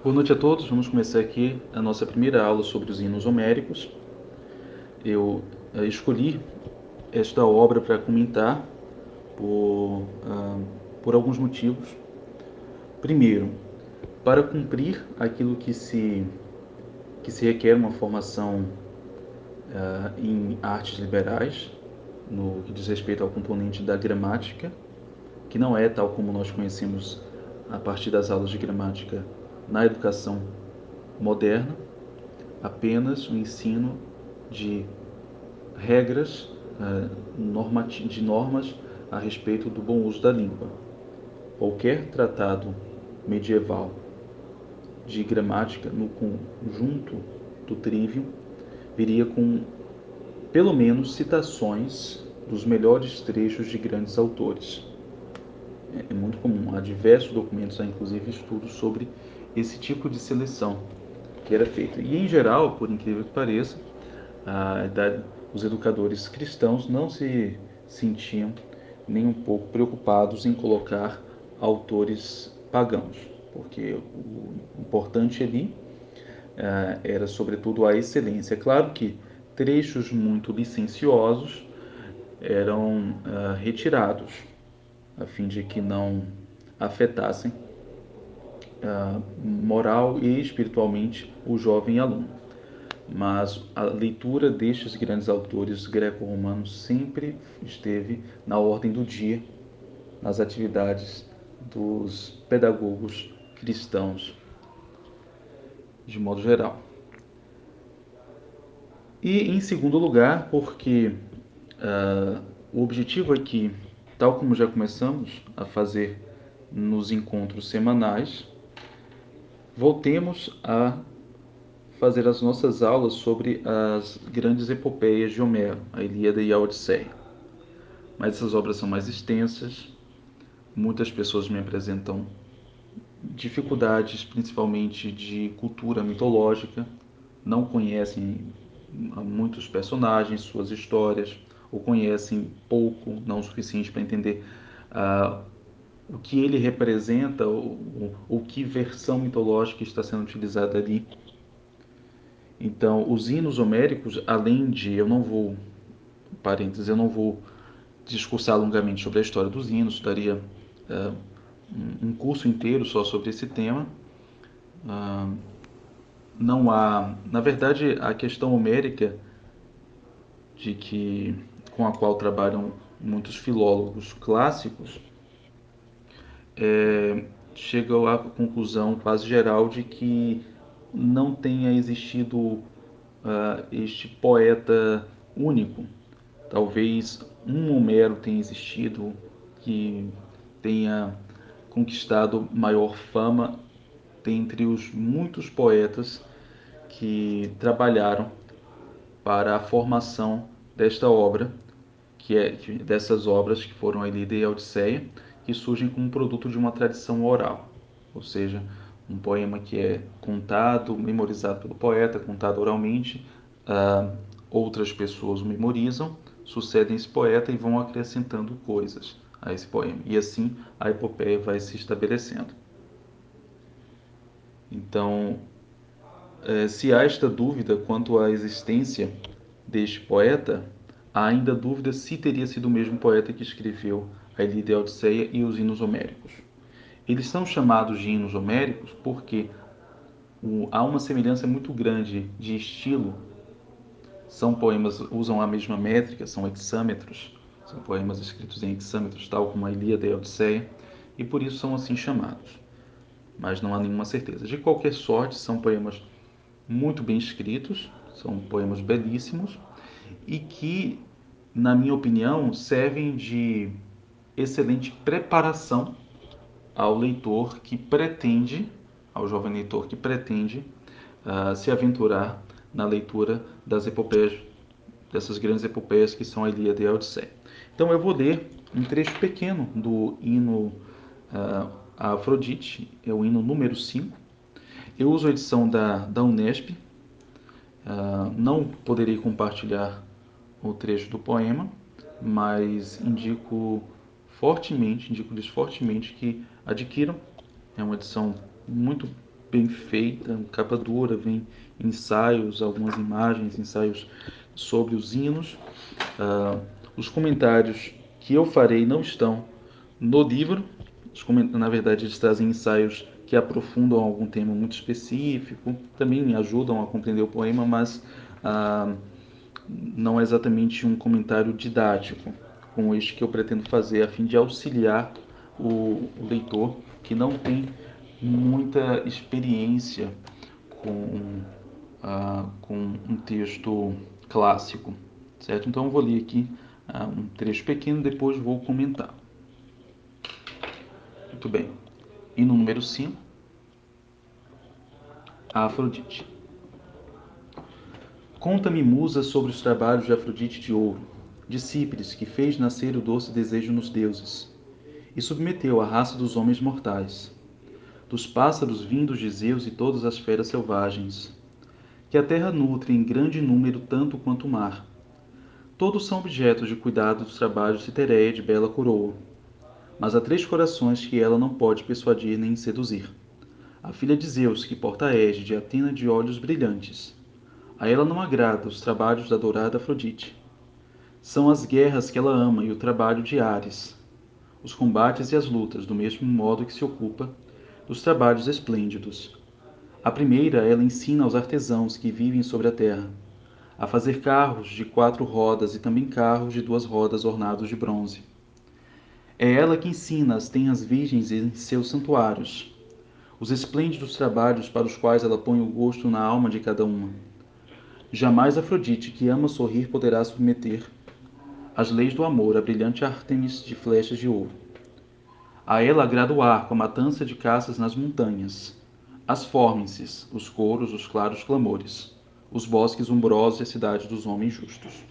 Boa noite a todos. Vamos começar aqui a nossa primeira aula sobre os hinos homéricos. Eu uh, escolhi esta obra para comentar por, uh, por alguns motivos. Primeiro, para cumprir aquilo que se, que se requer uma formação uh, em artes liberais, no que diz respeito ao componente da gramática, que não é tal como nós conhecemos a partir das aulas de gramática na educação moderna apenas o ensino de regras, eh, de normas a respeito do bom uso da língua. Qualquer tratado medieval de gramática no conjunto do trivium viria com pelo menos citações dos melhores trechos de grandes autores. É, é muito comum, há diversos documentos, há inclusive estudos sobre esse tipo de seleção que era feita. E em geral, por incrível que pareça, os educadores cristãos não se sentiam nem um pouco preocupados em colocar autores pagãos, porque o importante ali uh, era sobretudo a excelência. É claro que trechos muito licenciosos eram uh, retirados, a fim de que não afetassem uh, moral e espiritualmente o jovem aluno. Mas a leitura destes grandes autores greco-romanos sempre esteve na ordem do dia, nas atividades dos pedagogos cristãos, de modo geral. E em segundo lugar, porque uh, o objetivo aqui, tal como já começamos a fazer nos encontros semanais, voltemos a fazer as nossas aulas sobre as grandes epopeias de Homero, a Ilíada e a Odisseia. Mas essas obras são mais extensas, muitas pessoas me apresentam dificuldades, principalmente de cultura mitológica, não conhecem muitos personagens, suas histórias, ou conhecem pouco, não o suficiente para entender uh, o que ele representa, o, o que versão mitológica está sendo utilizada ali. Então, os hinos homéricos, além de, eu não vou, parênteses, eu não vou discursar longamente sobre a história dos hinos, daria uh, um curso inteiro só sobre esse tema. Uh, não há, na verdade, a questão homérica de que com a qual trabalham muitos filólogos clássicos é, chega à conclusão quase geral de que não tenha existido uh, este poeta único. Talvez um Homero tenha existido que tenha conquistado maior fama dentre os muitos poetas que trabalharam para a formação desta obra, que é dessas obras que foram a Ilíada e a Odisseia, que surgem como produto de uma tradição oral, ou seja, um poema que é contado, memorizado pelo poeta, contado oralmente, uh, outras pessoas o memorizam, sucedem esse poeta e vão acrescentando coisas a esse poema. E assim a epopeia vai se estabelecendo. Então, eh, se há esta dúvida quanto à existência deste poeta, há ainda dúvida se teria sido o mesmo poeta que escreveu a Ilíada e a Odisseia e os hinos homéricos. Eles são chamados de hinos homéricos porque há uma semelhança muito grande de estilo. São poemas, usam a mesma métrica, são hexâmetros, são poemas escritos em hexâmetros, tal como a Ilíada e a Odisseia, e por isso são assim chamados. Mas não há nenhuma certeza. De qualquer sorte, são poemas muito bem escritos, são poemas belíssimos e que, na minha opinião, servem de excelente preparação ao leitor que pretende, ao jovem leitor que pretende uh, se aventurar na leitura das epopeias, dessas grandes epopeias que são a Ilíada e a Odisseia. Então eu vou ler um trecho pequeno do hino uh, a Afrodite, é o hino número 5. Eu uso a edição da, da Unesp, uh, não poderei compartilhar o trecho do poema, mas indico fortemente, indico-lhes fortemente que adquiram. É uma edição muito bem feita, capa dura, vem ensaios, algumas imagens, ensaios sobre os hinos. Uh, os comentários que eu farei não estão no livro. Na verdade, eles trazem ensaios que aprofundam algum tema muito específico, também ajudam a compreender o poema, mas ah, não é exatamente um comentário didático, como este que eu pretendo fazer, a fim de auxiliar o, leitor que não tem muita experiência com, ah, com um texto clássico, certo? Então eu vou ler aqui ah, um trecho pequeno, depois vou comentar. Muito bem. E no número 5, a Afrodite. Conta-me, musa, sobre os trabalhos de Afrodite de ouro, de Cíperes, que fez nascer o doce desejo nos deuses, e submeteu a raça dos homens mortais, dos pássaros vindos de Zeus e todas as feras selvagens, que a terra nutre em grande número tanto quanto o mar. Todos são objetos de cuidado dos trabalhos de Tereia de bela coroa, mas há três corações que ela não pode persuadir nem seduzir. A filha de Zeus, que porta a égide, Atina de olhos brilhantes. A ela não agrada os trabalhos da dourada Afrodite. São as guerras que ela ama e o trabalho de Ares, os combates e as lutas, do mesmo modo que se ocupa dos trabalhos esplêndidos. A primeira ela ensina aos artesãos que vivem sobre a terra a fazer carros de quatro rodas e também carros de duas rodas ornados de bronze. É ela que ensina as tenras virgens em seus santuários, os esplêndidos trabalhos para os quais ela põe o gosto na alma de cada uma. Jamais Afrodite, que ama sorrir, poderá submeter as leis do amor a brilhante Ártemis de flechas de ouro. A ela agrada o arco, a matança de caças nas montanhas, as fórmices, os coros, os claros clamores, os bosques umbrosos e a cidade dos homens justos.